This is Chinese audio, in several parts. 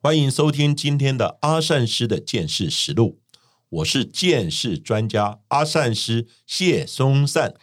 欢迎收听今天的阿善师的见识实录。我是见识专家阿善师谢松善。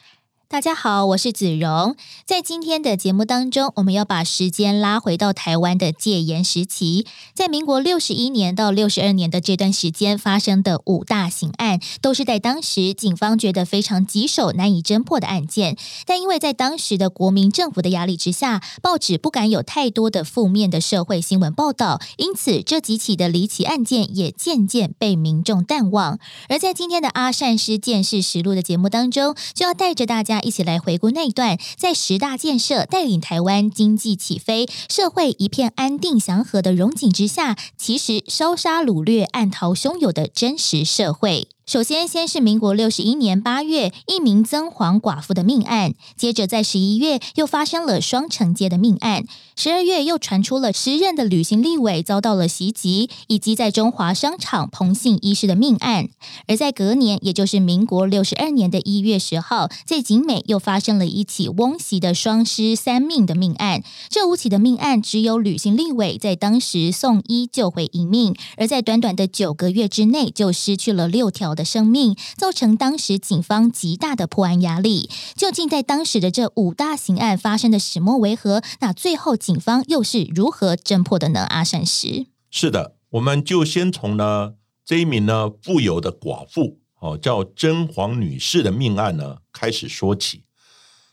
大家好，我是子荣。在今天的节目当中，我们要把时间拉回到台湾的戒严时期，在民国六十一年到六十二年的这段时间发生的五大刑案，都是在当时警方觉得非常棘手、难以侦破的案件。但因为在当时的国民政府的压力之下，报纸不敢有太多的负面的社会新闻报道，因此这几起的离奇案件也渐渐被民众淡忘。而在今天的阿善师见识实录的节目当中，就要带着大家。一起来回顾那一段，在十大建设带领台湾经济起飞、社会一片安定祥和的荣景之下，其实烧杀掳掠、暗逃汹涌的真实社会。首先，先是民国六十一年八月一名曾皇寡妇的命案，接着在十一月又发生了双城街的命案，十二月又传出了时任的旅行立委遭到了袭击，以及在中华商场彭姓医师的命案。而在隔年，也就是民国六十二年的一月十号，在景美又发生了一起翁媳的双尸三命的命案。这五起的命案，只有旅行立委在当时送医救回一命，而在短短的九个月之内就失去了六条。的生命造成当时警方极大的破案压力。究竟在当时的这五大刑案发生的始末为何？那最后警方又是如何侦破的呢？阿善石是的，我们就先从呢这一名呢富有的寡妇哦，叫甄黄女士的命案呢开始说起。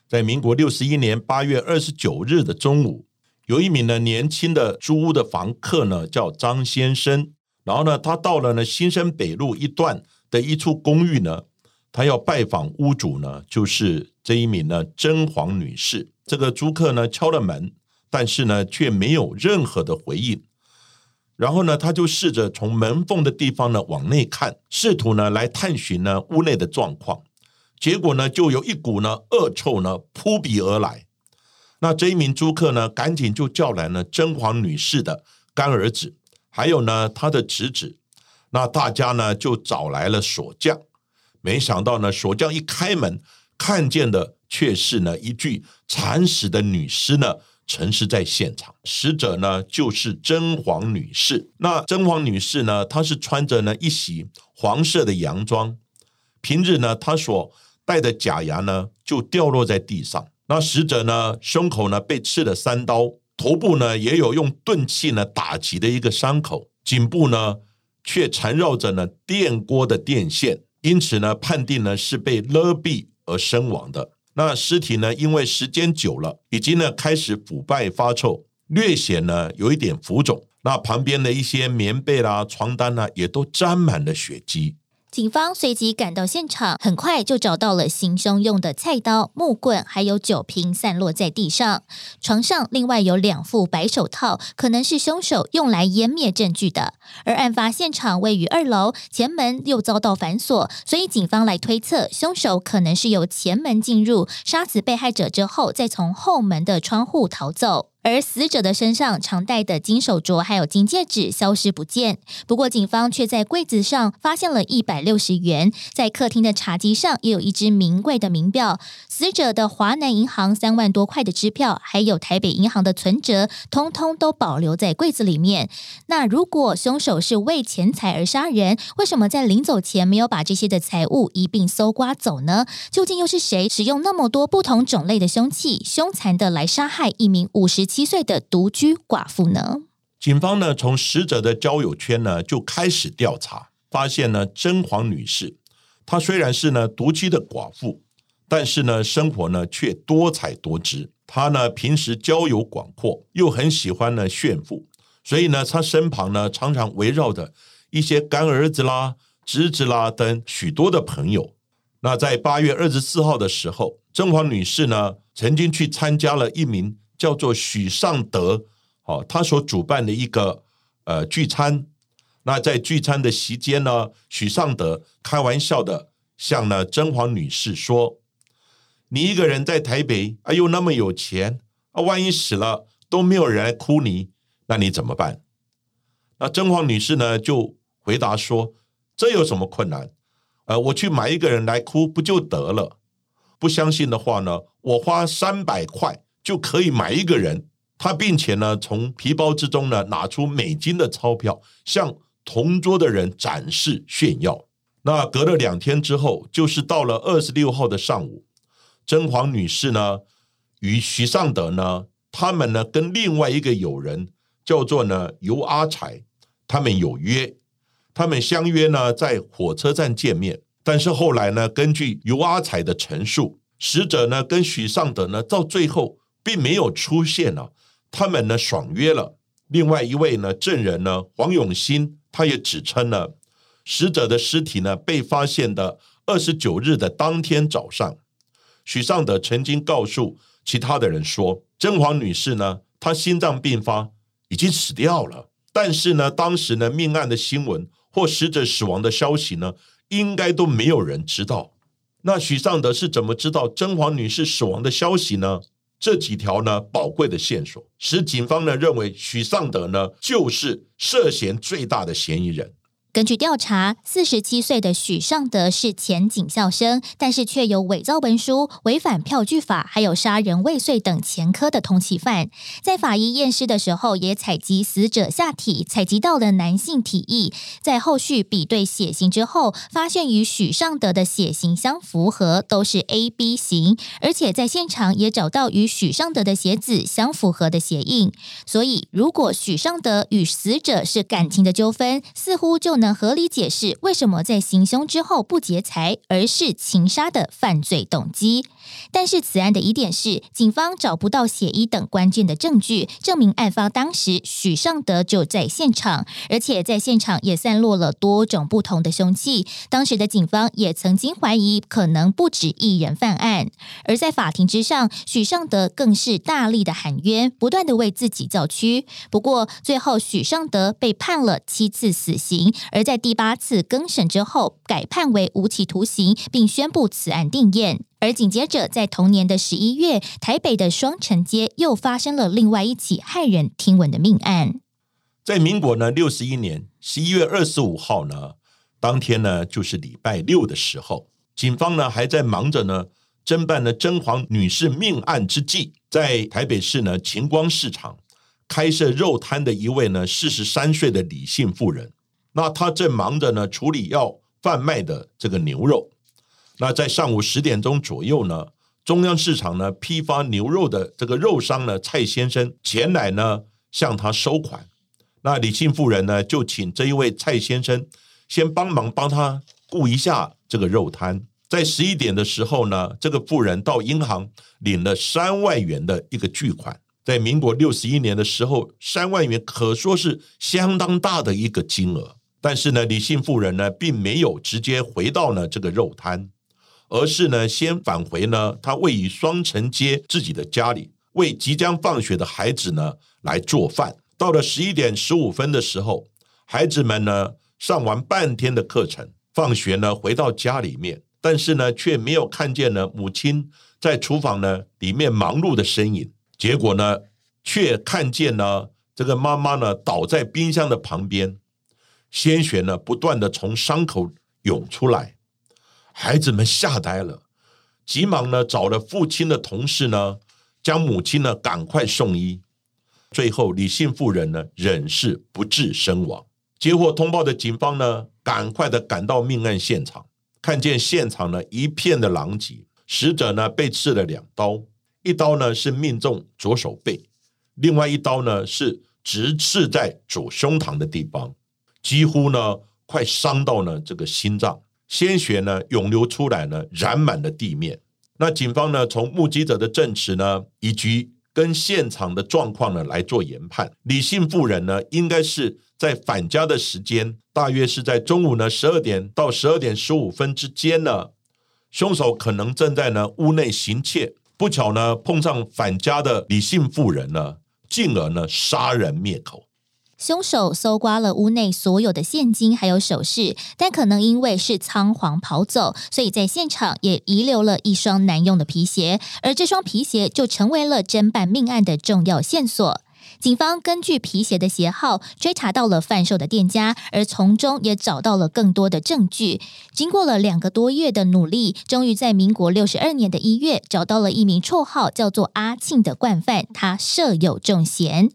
在民国六十一年八月二十九日的中午，有一名呢年轻的租屋的房客呢叫张先生，然后呢他到了呢新生北路一段。的一处公寓呢，他要拜访屋主呢，就是这一名呢甄黄女士。这个租客呢敲了门，但是呢却没有任何的回应。然后呢，他就试着从门缝的地方呢往内看，试图呢来探寻呢屋内的状况。结果呢，就有一股呢恶臭呢扑鼻而来。那这一名租客呢，赶紧就叫来了甄黄女士的干儿子，还有呢他的侄子。那大家呢就找来了锁匠，没想到呢锁匠一开门，看见的却是呢一具惨死的女尸呢沉尸在现场，死者呢就是甄黄女士。那甄黄女士呢，她是穿着呢一袭黄色的洋装，平日呢她所戴的假牙呢就掉落在地上。那死者呢胸口呢被刺了三刀，头部呢也有用钝器呢打击的一个伤口，颈部呢。却缠绕着呢电锅的电线，因此呢判定呢是被勒毙而身亡的。那尸体呢因为时间久了，已经呢开始腐败发臭，略显呢有一点浮肿。那旁边的一些棉被啦、床单呢，也都沾满了血迹。警方随即赶到现场，很快就找到了行凶用的菜刀、木棍，还有酒瓶散落在地上。床上另外有两副白手套，可能是凶手用来湮灭证据的。而案发现场位于二楼，前门又遭到反锁，所以警方来推测，凶手可能是由前门进入，杀死被害者之后，再从后门的窗户逃走。而死者的身上常戴的金手镯还有金戒指消失不见。不过，警方却在柜子上发现了一百六十元，在客厅的茶几上也有一只名贵的名表。死者的华南银行三万多块的支票，还有台北银行的存折，通通都保留在柜子里面。那如果凶手是为钱财而杀人，为什么在临走前没有把这些的财物一并搜刮走呢？究竟又是谁使用那么多不同种类的凶器，凶残的来杀害一名五十？七岁的独居寡妇呢？警方呢从死者的交友圈呢就开始调查，发现呢甄黄女士，她虽然是呢独居的寡妇，但是呢生活呢却多彩多姿。她呢平时交友广阔，又很喜欢呢炫富，所以呢她身旁呢常常围绕着一些干儿子啦、侄子啦等许多的朋友。那在八月二十四号的时候，甄黄女士呢曾经去参加了一名。叫做许尚德，哦，他所主办的一个呃聚餐。那在聚餐的席间呢，许尚德开玩笑的向呢甄嬛女士说：“你一个人在台北，啊又那么有钱，啊万一死了都没有人来哭你，那你怎么办？”那甄嬛女士呢就回答说：“这有什么困难？呃，我去买一个人来哭不就得了？不相信的话呢，我花三百块就可以买一个人。”他并且呢从皮包之中呢拿出美金的钞票，向同桌的人展示炫耀。那隔了两天之后，就是到了二十六号的上午，甄嬛女士呢与许尚德呢，他们呢跟另外一个友人叫做呢尤阿才，他们有约，他们相约呢在火车站见面。但是后来呢，根据尤阿才的陈述，死者呢跟许尚德呢到最后并没有出现呢，他们呢爽约了。另外一位呢证人呢黄永新。他也指称了死者的尸体呢被发现的二十九日的当天早上，许尚德曾经告诉其他的人说，甄嬛女士呢她心脏病发已经死掉了，但是呢当时呢命案的新闻或死者死亡的消息呢应该都没有人知道。那许尚德是怎么知道甄嬛女士死亡的消息呢？这几条呢宝贵的线索，使警方呢认为许尚德呢就是涉嫌最大的嫌疑人。根据调查，四十七岁的许尚德是前警校生，但是却有伪造文书、违反票据法，还有杀人未遂等前科的通缉犯。在法医验尸的时候，也采集死者下体，采集到了男性体液。在后续比对血型之后，发现与许尚德的血型相符合，都是 A B 型，而且在现场也找到与许尚德的鞋子相符合的鞋印。所以，如果许尚德与死者是感情的纠纷，似乎就。能合理解释为什么在行凶之后不劫财，而是情杀的犯罪动机。但是此案的疑点是，警方找不到血衣等关键的证据，证明案发当时许尚德就在现场，而且在现场也散落了多种不同的凶器。当时的警方也曾经怀疑可能不止一人犯案。而在法庭之上，许尚德更是大力的喊冤，不断的为自己造屈。不过最后，许尚德被判了七次死刑。而在第八次更审之后，改判为无期徒刑，并宣布此案定验。而紧接着，在同年的十一月，台北的双城街又发生了另外一起骇人听闻的命案。在民国呢六十一年十一月二十五号呢，当天呢就是礼拜六的时候，警方呢还在忙着呢侦办了甄嬛女士命案之际，在台北市呢晴光市场开设肉摊的一位呢四十三岁的李姓妇人。那她正忙着呢处理要贩卖的这个牛肉。那在上午十点钟左右呢，中央市场呢批发牛肉的这个肉商呢蔡先生前来呢向他收款。那李姓妇人呢就请这一位蔡先生先帮忙帮他顾一下这个肉摊。在十一点的时候呢，这个妇人到银行领了三万元的一个巨款。在民国六十一年的时候，三万元可说是相当大的一个金额。但是呢，李姓妇人呢，并没有直接回到呢这个肉摊，而是呢先返回呢他位于双城街自己的家里，为即将放学的孩子呢来做饭。到了十一点十五分的时候，孩子们呢上完半天的课程，放学呢回到家里面，但是呢却没有看见呢母亲在厨房呢里面忙碌的身影。结果呢，却看见呢这个妈妈呢倒在冰箱的旁边。鲜血呢，不断的从伤口涌出来，孩子们吓呆了，急忙呢找了父亲的同事呢，将母亲呢赶快送医。最后，李姓妇人呢仍是不治身亡。接获通报的警方呢，赶快的赶到命案现场，看见现场呢一片的狼藉，死者呢被刺了两刀，一刀呢是命中左手背，另外一刀呢是直刺在左胸膛的地方。几乎呢，快伤到呢这个心脏，鲜血呢涌流出来呢，染满了地面。那警方呢，从目击者的证词呢，以及跟现场的状况呢来做研判，李姓妇人呢，应该是在返家的时间，大约是在中午呢十二点到十二点十五分之间呢，凶手可能正在呢屋内行窃，不巧呢碰上返家的李姓妇人呢，进而呢杀人灭口。凶手搜刮了屋内所有的现金还有首饰，但可能因为是仓皇跑走，所以在现场也遗留了一双难用的皮鞋，而这双皮鞋就成为了侦办命案的重要线索。警方根据皮鞋的鞋号追查到了贩售的店家，而从中也找到了更多的证据。经过了两个多月的努力，终于在民国六十二年的一月找到了一名绰号叫做阿庆的惯犯，他设有重嫌。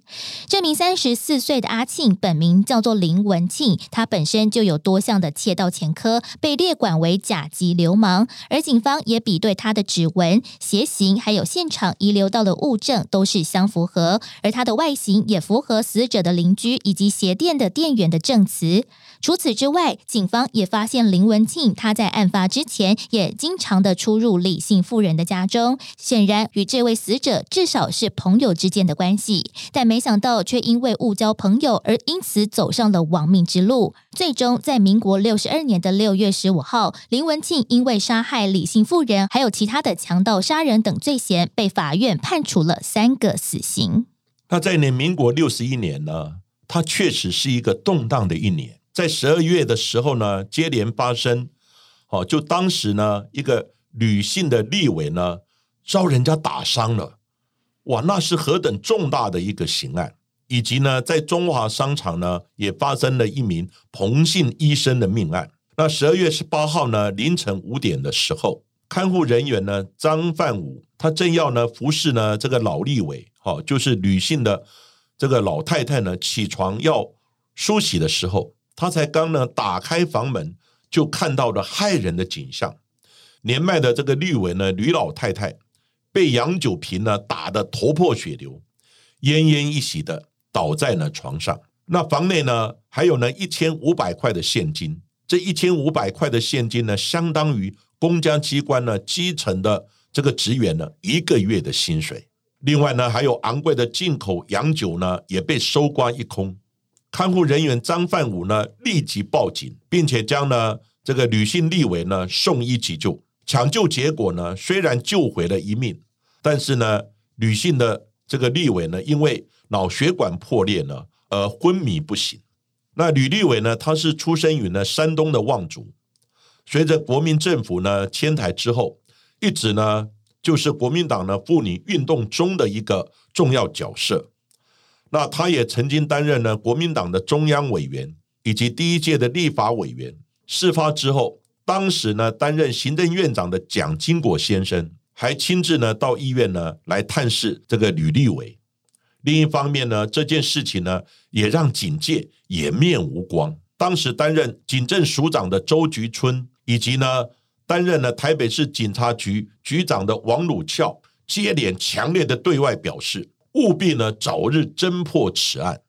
这名三十四岁的阿庆本名叫做林文庆，他本身就有多项的窃盗前科，被列管为甲级流氓。而警方也比对他的指纹、鞋型，还有现场遗留到的物证，都是相符合。而他的外型也符合死者的邻居以及鞋店的店员的证词。除此之外，警方也发现林文庆他在案发之前也经常的出入李姓妇人的家中，显然与这位死者至少是朋友之间的关系。但没想到，却因为误交朋友而因此走上了亡命之路。最终，在民国六十二年的六月十五号，林文庆因为杀害李姓妇人，还有其他的强盗杀人等罪嫌，被法院判处了三个死刑。那在年民国六十一年呢，它确实是一个动荡的一年。在十二月的时候呢，接连发生，哦，就当时呢，一个女性的立委呢，遭人家打伤了，哇，那是何等重大的一个刑案！以及呢，在中华商场呢，也发生了一名彭姓医生的命案。那十二月十八号呢，凌晨五点的时候，看护人员呢，张范武，他正要呢服侍呢这个老立委。哦，就是女性的这个老太太呢，起床要梳洗的时候，她才刚呢打开房门，就看到了骇人的景象。年迈的这个绿委呢，吕老太太被杨九平呢打得头破血流，奄奄一息的倒在了床上。那房内呢，还有呢一千五百块的现金。这一千五百块的现金呢，相当于公家机关呢基层的这个职员呢一个月的薪水。另外呢，还有昂贵的进口洋酒呢，也被搜刮一空。看护人员张范武呢，立即报警，并且将呢这个女性立伟呢送医急救。抢救结果呢，虽然救回了一命，但是呢，女性的这个立伟呢，因为脑血管破裂呢，而昏迷不醒。那吕立伟呢，他是出生于呢山东的望族，随着国民政府呢迁台之后，一直呢。就是国民党呢妇女运动中的一个重要角色。那他也曾经担任呢国民党的中央委员以及第一届的立法委员。事发之后，当时呢担任行政院长的蒋经国先生还亲自呢到医院呢来探视这个吕立伟。另一方面呢，这件事情呢也让警界颜面无光。当时担任警政署长的周菊春以及呢。担任了台北市警察局局长的王鲁翘接连强烈的对外表示，务必呢早日侦破此案。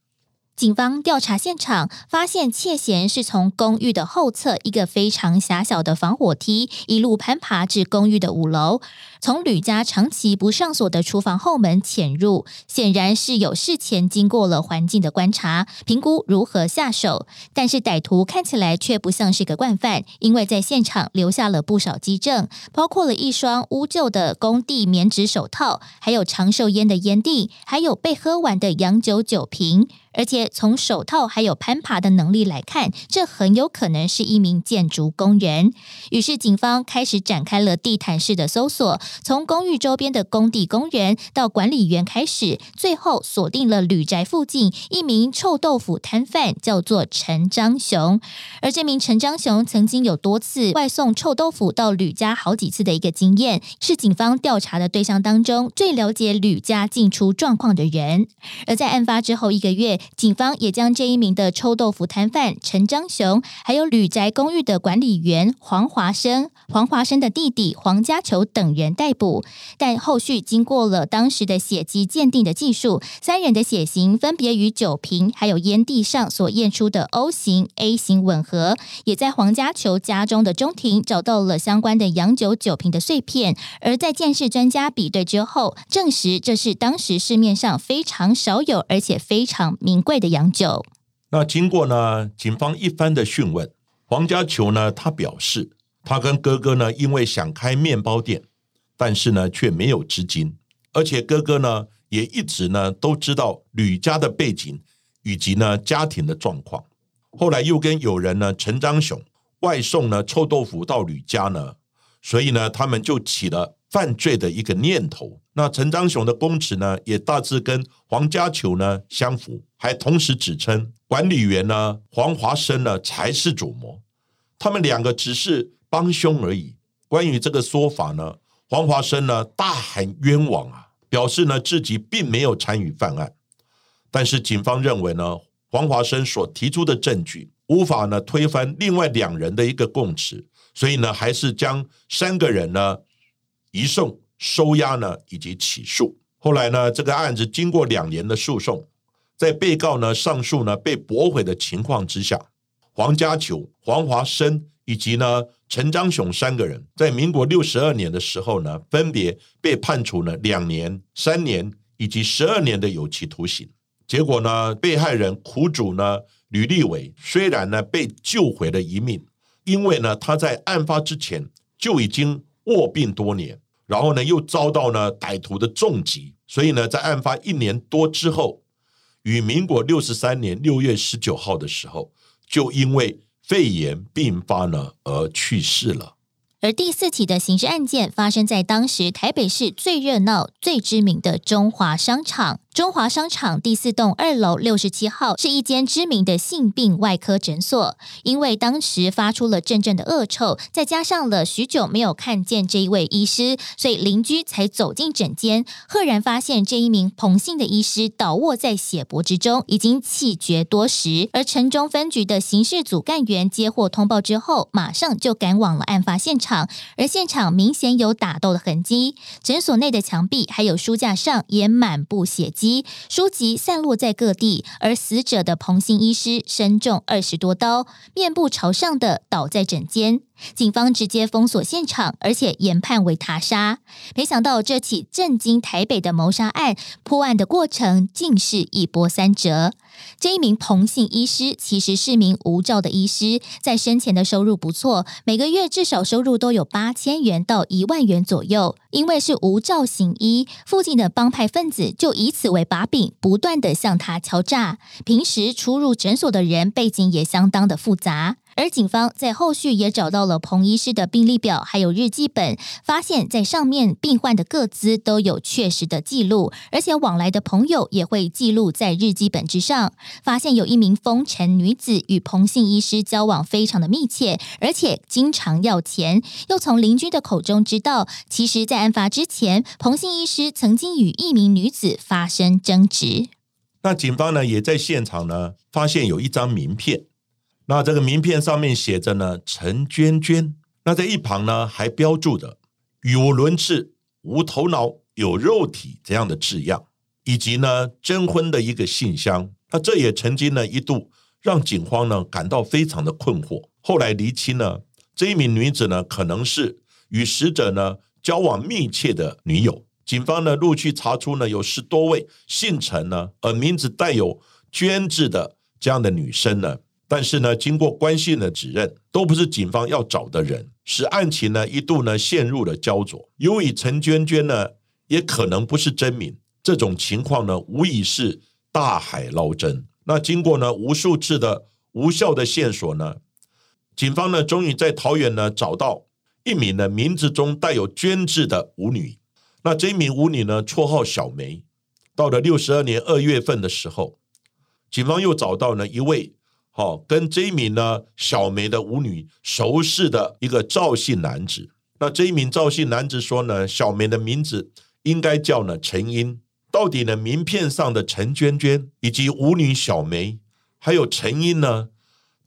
警方调查现场，发现窃嫌是从公寓的后侧一个非常狭小的防火梯，一路攀爬至公寓的五楼。从吕家长期不上锁的厨房后门潜入，显然是有事前经过了环境的观察，评估如何下手。但是歹徒看起来却不像是个惯犯，因为在现场留下了不少迹证，包括了一双污旧的工地棉质手套，还有长寿烟的烟蒂，还有被喝完的洋酒酒瓶。而且从手套还有攀爬的能力来看，这很有可能是一名建筑工人。于是警方开始展开了地毯式的搜索。从公寓周边的工地工人到管理员开始，最后锁定了吕宅附近一名臭豆腐摊贩，叫做陈章雄。而这名陈章雄曾经有多次外送臭豆腐到吕家好几次的一个经验，是警方调查的对象当中最了解吕家进出状况的人。而在案发之后一个月，警方也将这一名的臭豆腐摊贩陈章雄，还有旅宅公寓的管理员黄华生、黄华生的弟弟黄家球等人。逮捕，但后续经过了当时的血迹鉴定的技术，三人的血型分别与酒瓶还有烟蒂上所验出的 O 型、A 型吻合，也在黄家球家中的中庭找到了相关的洋酒酒瓶的碎片，而在鉴识专家比对之后，证实这是当时市面上非常少有而且非常名贵的洋酒。那经过呢警方一番的讯问，黄家球呢他表示，他跟哥哥呢因为想开面包店。但是呢，却没有资金，而且哥哥呢也一直呢都知道吕家的背景以及呢家庭的状况。后来又跟友人呢陈章雄外送呢臭豆腐到吕家呢，所以呢他们就起了犯罪的一个念头。那陈章雄的供词呢也大致跟黄家球呢相符，还同时指称管理员呢黄华生呢才是主谋，他们两个只是帮凶而已。关于这个说法呢，黄华生呢大喊冤枉啊，表示呢自己并没有参与犯案。但是警方认为呢。黄华生所提出的证据无法呢推翻另外两人的一个供词，所以呢还是将三个人呢移送、收押呢以及起诉。后来呢这个案子经过两年的诉讼，在被告呢上诉呢被驳回的情况之下，黄家球、黄华生以及呢陈章雄三个人，在民国六十二年的时候呢，分别被判处了两年、三年以及十二年的有期徒刑。结果呢，被害人苦主呢吕立伟虽然呢被救回了一命，因为呢他在案发之前就已经卧病多年，然后呢又遭到呢歹徒的重击，所以呢在案发一年多之后，与民国六十三年六月十九号的时候，就因为肺炎并发呢而去世了。而第四起的刑事案件发生在当时台北市最热闹、最知名的中华商场。中华商场第四栋二楼六十七号是一间知名的性病外科诊所。因为当时发出了阵阵的恶臭，再加上了许久没有看见这一位医师，所以邻居才走进诊间，赫然发现这一名彭姓的医师倒卧在血泊之中，已经气绝多时。而城中分局的刑事组干员接获通报之后，马上就赶往了案发现场，而现场明显有打斗的痕迹，诊所内的墙壁还有书架上也满布血迹。书籍散落在各地，而死者的彭姓医师身中二十多刀，面部朝上的倒在枕间。警方直接封锁现场，而且研判为他杀。没想到这起震惊台北的谋杀案破案的过程竟是一波三折。这一名彭姓医师其实是名无照的医师，在生前的收入不错，每个月至少收入都有八千元到一万元左右。因为是无照行医，附近的帮派分子就以此为把柄，不断的向他敲诈。平时出入诊所的人背景也相当的复杂。而警方在后续也找到了彭医师的病历表，还有日记本，发现，在上面病患的个资都有确实的记录，而且往来的朋友也会记录在日记本之上。发现有一名风尘女子与彭姓医师交往非常的密切，而且经常要钱。又从邻居的口中知道，其实，在案发之前，彭姓医师曾经与一名女子发生争执。那警方呢，也在现场呢，发现有一张名片。那这个名片上面写着呢，陈娟娟。那在一旁呢，还标注着“语无伦次、无头脑、有肉体”这样的字样，以及呢征婚的一个信箱。那这也曾经呢一度让警方呢感到非常的困惑。后来厘清呢，这一名女子呢可能是与死者呢交往密切的女友。警方呢陆续查出呢有十多位姓陈呢而名字带有“娟”字的这样的女生呢。但是呢，经过关系的指认，都不是警方要找的人，使案情呢一度呢陷入了焦灼。由于陈娟娟呢也可能不是真名，这种情况呢无疑是大海捞针。那经过呢无数次的无效的线索呢，警方呢终于在桃园呢找到一名呢名字中带有“娟”字的舞女。那这名舞女呢绰号小梅。到了六十二年二月份的时候，警方又找到了一位。哦，跟这一名呢小梅的舞女熟识的一个赵姓男子，那这一名赵姓男子说呢，小梅的名字应该叫呢陈英。到底呢名片上的陈娟娟以及舞女小梅，还有陈英呢，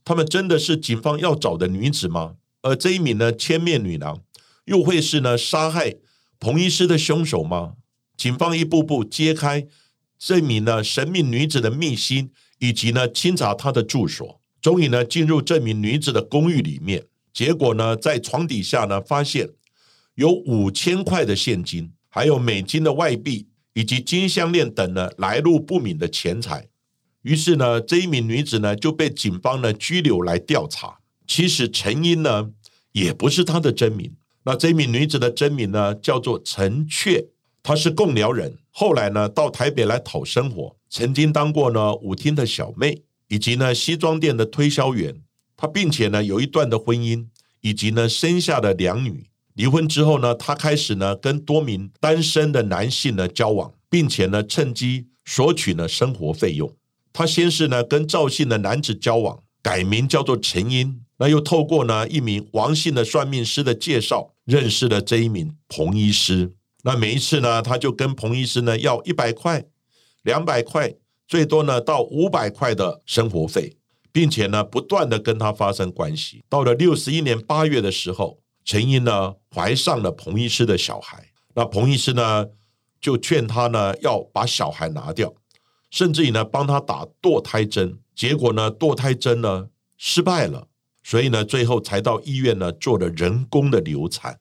他们真的是警方要找的女子吗？而这一名呢千面女郎，又会是呢杀害彭医师的凶手吗？警方一步步揭开这名呢神秘女子的秘辛。以及呢，清查她的住所，终于呢进入这名女子的公寓里面，结果呢，在床底下呢发现有五千块的现金，还有美金的外币，以及金项链等呢来路不明的钱财。于是呢，这一名女子呢就被警方呢拘留来调查。其实陈英呢也不是她的真名，那这名女子的真名呢叫做陈雀，她是共寮人，后来呢到台北来讨生活，曾经当过呢舞厅的小妹，以及呢西装店的推销员。他并且呢有一段的婚姻，以及呢生下了两女。离婚之后呢，他开始呢跟多名单身的男性呢交往，并且呢趁机索取呢生活费用。他先是呢跟赵姓的男子交往，改名叫做陈英。那又透过呢一名王姓的算命师的介绍，认识了这一名彭医师。那每一次呢，他就跟彭医师呢要一百块、两百块，最多呢到五百块的生活费，并且呢不断的跟他发生关系。到了六十一年八月的时候，陈英呢怀上了彭医师的小孩。那彭医师呢就劝他呢要把小孩拿掉，甚至于呢帮他打堕胎针。结果呢堕胎针呢失败了。所以呢，最后才到医院呢做了人工的流产。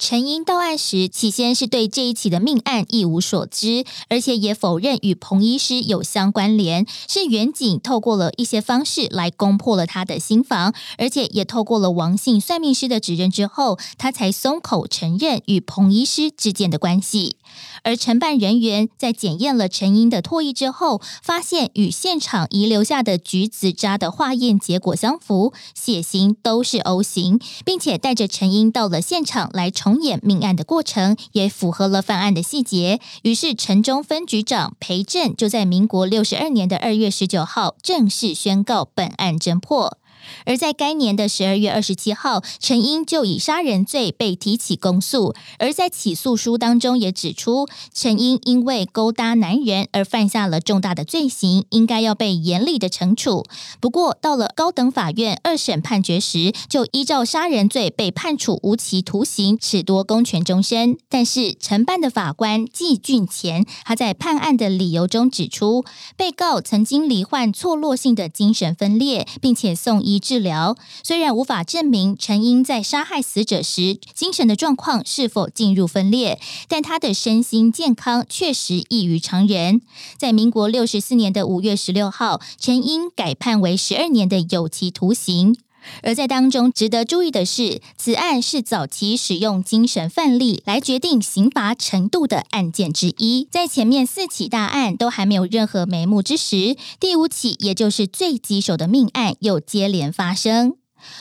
陈英到案时，起先是对这一起的命案一无所知，而且也否认与彭医师有相关联。是远景透过了一些方式来攻破了他的心房，而且也透过了王姓算命师的指认之后，他才松口承认与彭医师之间的关系。而承办人员在检验了陈英的唾液之后，发现与现场遗留下的橘子渣的化验结果相符，血型都是 O 型，并且带着陈英到了现场来重重演命案的过程，也符合了犯案的细节。于是，城中分局长裴震就在民国六十二年的二月十九号正式宣告本案侦破。而在该年的十二月二十七号，陈英就以杀人罪被提起公诉。而在起诉书当中也指出，陈英因为勾搭男人而犯下了重大的罪行，应该要被严厉的惩处。不过，到了高等法院二审判决时，就依照杀人罪被判处无期徒刑，褫夺公权终身。但是承办的法官季俊前，他在判案的理由中指出，被告曾经罹患错落性的精神分裂，并且送。医治疗虽然无法证明陈英在杀害死者时精神的状况是否进入分裂，但他的身心健康确实异于常人。在民国六十四年的五月十六号，陈英改判为十二年的有期徒刑。而在当中值得注意的是，此案是早期使用精神范例来决定刑罚程度的案件之一。在前面四起大案都还没有任何眉目之时，第五起也就是最棘手的命案又接连发生。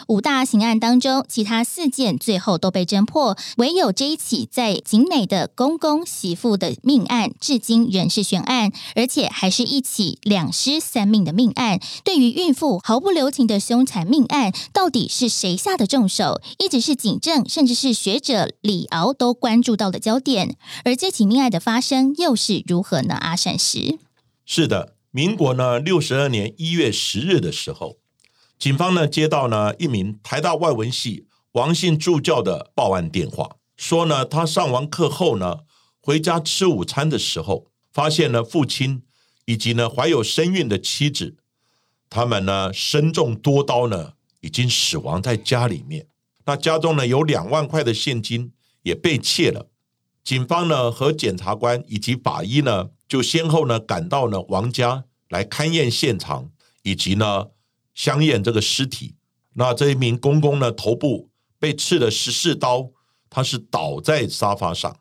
五大刑案当中，其他四件最后都被侦破，唯有这一起在景美的公公媳妇的命案，至今仍是悬案，而且还是一起两尸三命的命案。对于孕妇毫不留情的凶残命案，到底是谁下的重手，一直是警政甚至是学者李敖都关注到的焦点。而这起命案的发生又是如何呢？阿善石是的，民国呢六十二年一月十日的时候。警方呢接到呢一名台大外文系王姓助教的报案电话，说呢他上完课后呢回家吃午餐的时候，发现呢父亲以及呢怀有身孕的妻子，他们呢身中多刀呢已经死亡在家里面。那家中呢有两万块的现金也被窃了。警方呢和检察官以及法医呢就先后呢赶到呢王家来勘验现场，以及呢。相验这个尸体，那这一名公公呢，头部被刺了十四刀，他是倒在沙发上。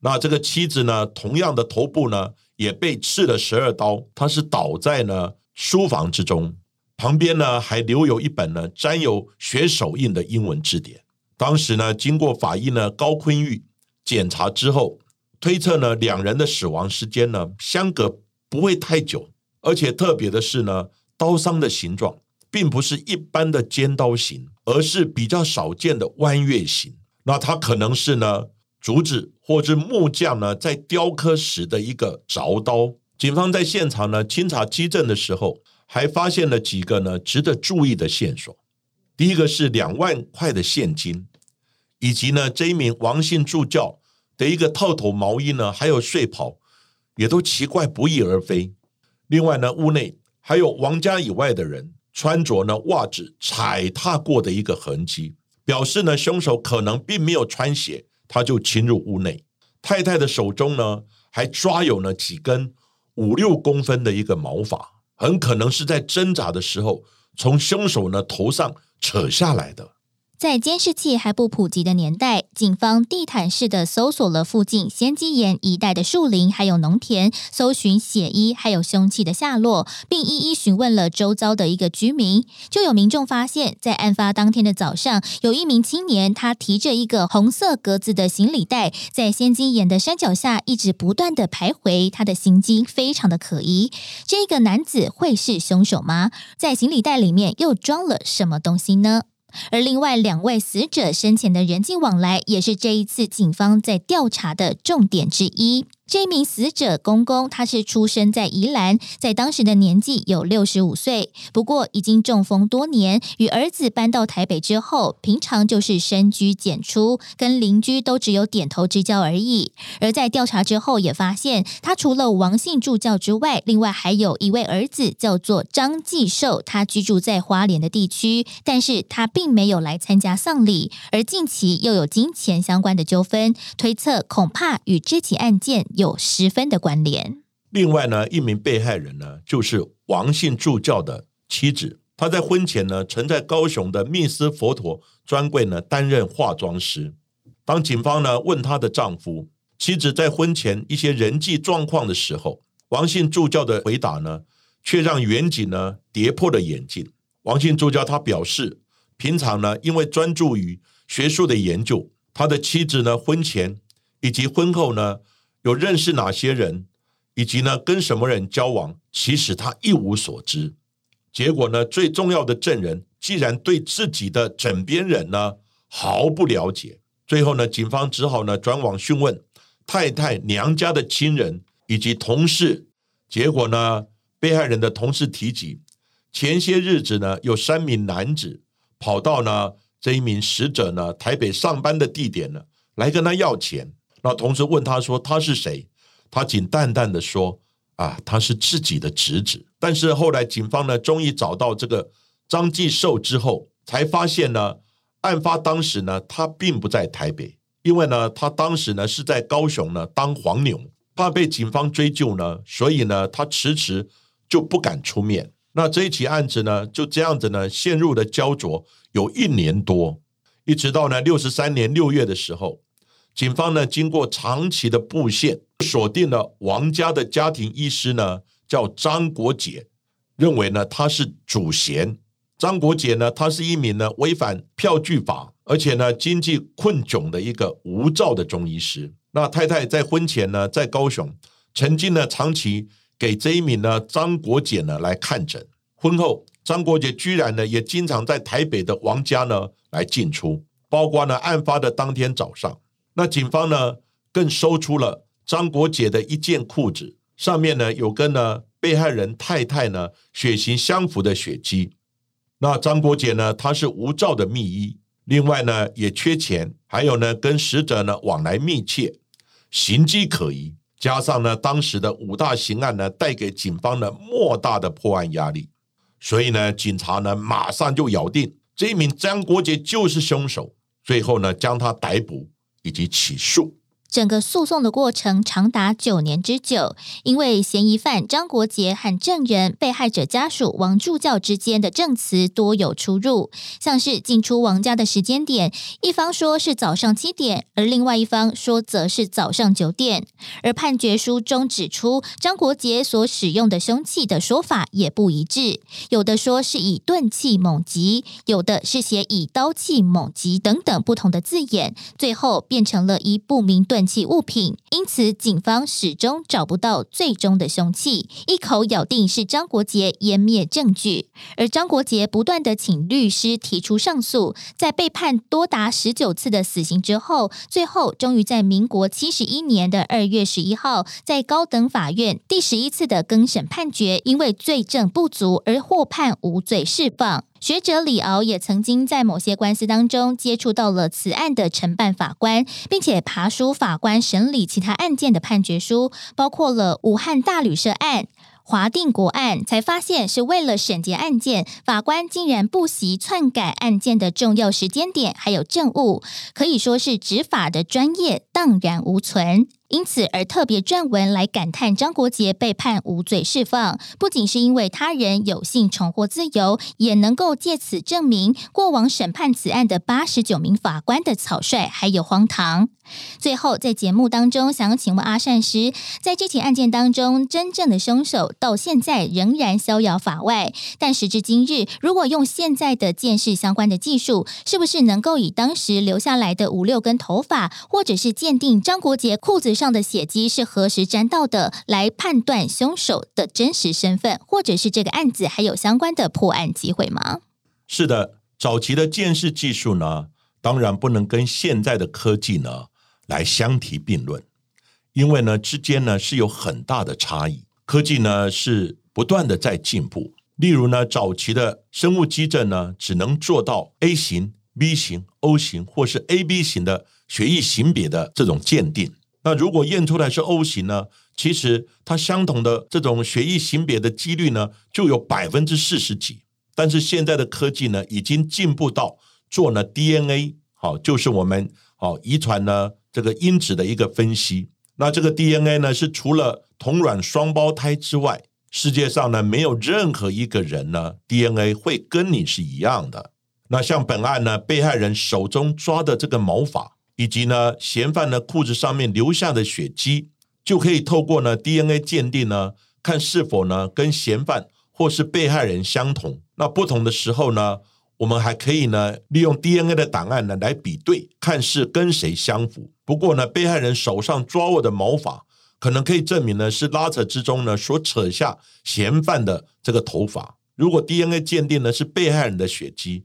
那这个妻子呢，同样的头部呢，也被刺了十二刀，他是倒在呢书房之中。旁边呢，还留有一本呢沾有血手印的英文字典。当时呢，经过法医呢高坤玉检查之后，推测呢两人的死亡时间呢相隔不会太久，而且特别的是呢，刀伤的形状。并不是一般的尖刀型，而是比较少见的弯月型。那它可能是呢竹子或者木匠呢在雕刻时的一个凿刀。警方在现场呢清查基证的时候，还发现了几个呢值得注意的线索。第一个是两万块的现金，以及呢这一名王姓助教的一个套头毛衣呢，还有睡袍，也都奇怪不翼而飞。另外呢，屋内还有王家以外的人。穿着呢袜子踩踏过的一个痕迹，表示呢凶手可能并没有穿鞋，他就侵入屋内。太太的手中呢还抓有呢几根五六公分的一个毛发，很可能是在挣扎的时候从凶手呢头上扯下来的。在监视器还不普及的年代，警方地毯式的搜索了附近仙基岩一带的树林，还有农田，搜寻血衣还有凶器的下落，并一一询问了周遭的一个居民。就有民众发现，在案发当天的早上，有一名青年，他提着一个红色格子的行李袋，在仙基岩的山脚下一直不断的徘徊，他的行迹非常的可疑。这个男子会是凶手吗？在行李袋里面又装了什么东西呢？而另外两位死者生前的人际往来，也是这一次警方在调查的重点之一。这名死者公公，他是出生在宜兰，在当时的年纪有六十五岁，不过已经中风多年。与儿子搬到台北之后，平常就是深居简出，跟邻居都只有点头之交而已。而在调查之后，也发现他除了王姓助教之外，另外还有一位儿子叫做张继寿，他居住在花莲的地区，但是他并没有来参加丧礼。而近期又有金钱相关的纠纷，推测恐怕与这起案件。有十分的关联。另外呢，一名被害人呢，就是王姓助教的妻子。她在婚前呢，曾在高雄的密斯佛陀专柜呢担任化妆师。当警方呢问她的丈夫、妻子在婚前一些人际状况的时候，王姓助教的回答呢，却让远景呢跌破了眼镜。王姓助教他表示，平常呢，因为专注于学术的研究，他的妻子呢婚前以及婚后呢。有认识哪些人，以及呢跟什么人交往，其实他一无所知。结果呢，最重要的证人既然对自己的枕边人呢毫不了解，最后呢，警方只好呢转往讯问太太娘家的亲人以及同事。结果呢，被害人的同事提及，前些日子呢有三名男子跑到呢这一名死者呢台北上班的地点呢来跟他要钱。那同时问他说他是谁？他仅淡淡的说：“啊，他是自己的侄子。”但是后来警方呢，终于找到这个张继寿之后，才发现呢，案发当时呢，他并不在台北，因为呢，他当时呢是在高雄呢当黄牛，怕被警方追究呢，所以呢，他迟迟就不敢出面。那这一起案子呢，就这样子呢，陷入了焦灼有一年多，一直到呢六十三年六月的时候。警方呢，经过长期的布线，锁定了王家的家庭医师呢，叫张国杰，认为呢他是主嫌。张国杰呢，他是一名呢违反票据法，而且呢经济困窘的一个无照的中医师。那太太在婚前呢，在高雄曾经呢长期给这一名呢张国杰呢来看诊。婚后，张国杰居然呢也经常在台北的王家呢来进出，包括呢案发的当天早上。那警方呢，更搜出了张国杰的一件裤子，上面呢有跟呢被害人太太呢血型相符的血迹。那张国杰呢，他是无照的密医，另外呢也缺钱，还有呢跟死者呢往来密切，行迹可疑。加上呢当时的五大刑案呢，带给警方呢莫大的破案压力，所以呢警察呢马上就咬定这一名张国杰就是凶手，最后呢将他逮捕。以及起诉。整个诉讼的过程长达九年之久，因为嫌疑犯张国杰和证人被害者家属王助教之间的证词多有出入，像是进出王家的时间点，一方说是早上七点，而另外一方说则是早上九点。而判决书中指出，张国杰所使用的凶器的说法也不一致，有的说是以钝器猛击，有的是写以刀器猛击等等不同的字眼，最后变成了一不明钝。器物品，因此警方始终找不到最终的凶器，一口咬定是张国杰湮灭证据。而张国杰不断的请律师提出上诉，在被判多达十九次的死刑之后，最后终于在民国七十一年的二月十一号，在高等法院第十一次的更审判决，因为罪证不足而获判无罪释放。学者李敖也曾经在某些官司当中接触到了此案的承办法官，并且爬书法官审理其他案件的判决书，包括了武汉大旅社案、华定国案，才发现是为了审结案件，法官竟然不惜篡改案件的重要时间点还有证物，可以说是执法的专业荡然无存。因此而特别撰文来感叹张国杰被判无罪释放，不仅是因为他人有幸重获自由，也能够借此证明过往审判此案的八十九名法官的草率还有荒唐。最后，在节目当中，想要请问阿善师，在这起案件当中，真正的凶手到现在仍然逍遥法外。但时至今日，如果用现在的鉴识相关的技术，是不是能够以当时留下来的五六根头发，或者是鉴定张国杰裤子上的血迹是何时沾到的，来判断凶手的真实身份，或者是这个案子还有相关的破案机会吗？是的，早期的鉴识技术呢，当然不能跟现在的科技呢。来相提并论，因为呢之间呢是有很大的差异，科技呢是不断的在进步。例如呢，早期的生物基证呢只能做到 A 型、B 型、O 型或是 AB 型的血液型别的这种鉴定。那如果验出来是 O 型呢，其实它相同的这种血液型别的几率呢就有百分之四十几。但是现在的科技呢已经进步到做了 DNA，好，就是我们好遗传呢。这个因子的一个分析，那这个 DNA 呢是除了同卵双胞胎之外，世界上呢没有任何一个人呢 DNA 会跟你是一样的。那像本案呢，被害人手中抓的这个毛发，以及呢嫌犯的裤子上面留下的血迹，就可以透过呢 DNA 鉴定呢，看是否呢跟嫌犯或是被害人相同。那不同的时候呢？我们还可以呢，利用 DNA 的档案呢来比对，看是跟谁相符。不过呢，被害人手上抓握的毛发，可能可以证明呢是拉扯之中呢所扯下嫌犯的这个头发。如果 DNA 鉴定呢是被害人的血迹，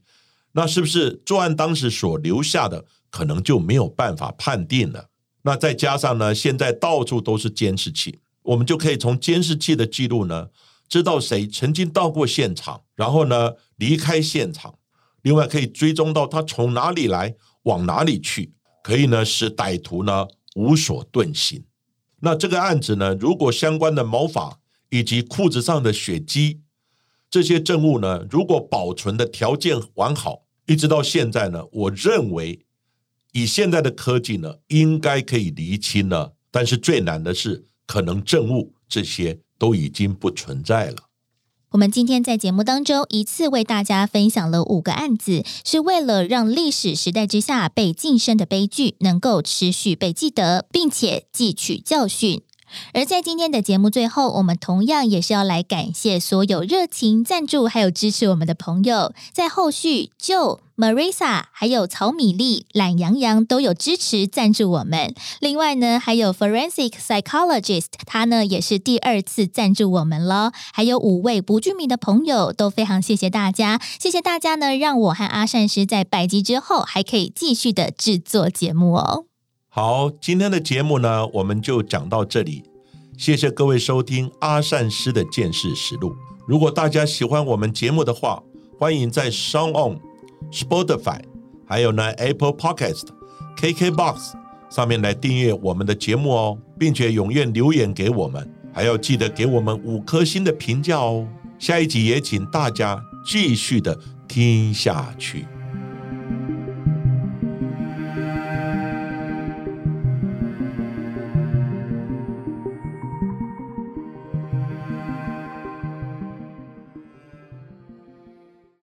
那是不是作案当时所留下的，可能就没有办法判定了？那再加上呢，现在到处都是监视器，我们就可以从监视器的记录呢，知道谁曾经到过现场，然后呢离开现场。另外，可以追踪到他从哪里来，往哪里去，可以呢使歹徒呢无所遁形。那这个案子呢，如果相关的毛发以及裤子上的血迹这些证物呢，如果保存的条件完好，一直到现在呢，我认为以现在的科技呢，应该可以厘清呢。但是最难的是，可能证物这些都已经不存在了。我们今天在节目当中一次为大家分享了五个案子，是为了让历史时代之下被晋升的悲剧能够持续被记得，并且汲取教训。而在今天的节目最后，我们同样也是要来感谢所有热情赞助还有支持我们的朋友，在后续就 Marissa 还有曹米粒、懒羊羊都有支持赞助我们。另外呢，还有 Forensic Psychologist，他呢也是第二次赞助我们了。还有五位不具名的朋友，都非常谢谢大家，谢谢大家呢，让我和阿善师在百集之后还可以继续的制作节目哦。好，今天的节目呢，我们就讲到这里。谢谢各位收听阿善师的见识实录。如果大家喜欢我们节目的话，欢迎在 Sound On、Spotify，还有呢 Apple Podcast、KKBox 上面来订阅我们的节目哦，并且踊跃留言给我们，还要记得给我们五颗星的评价哦。下一集也请大家继续的听下去。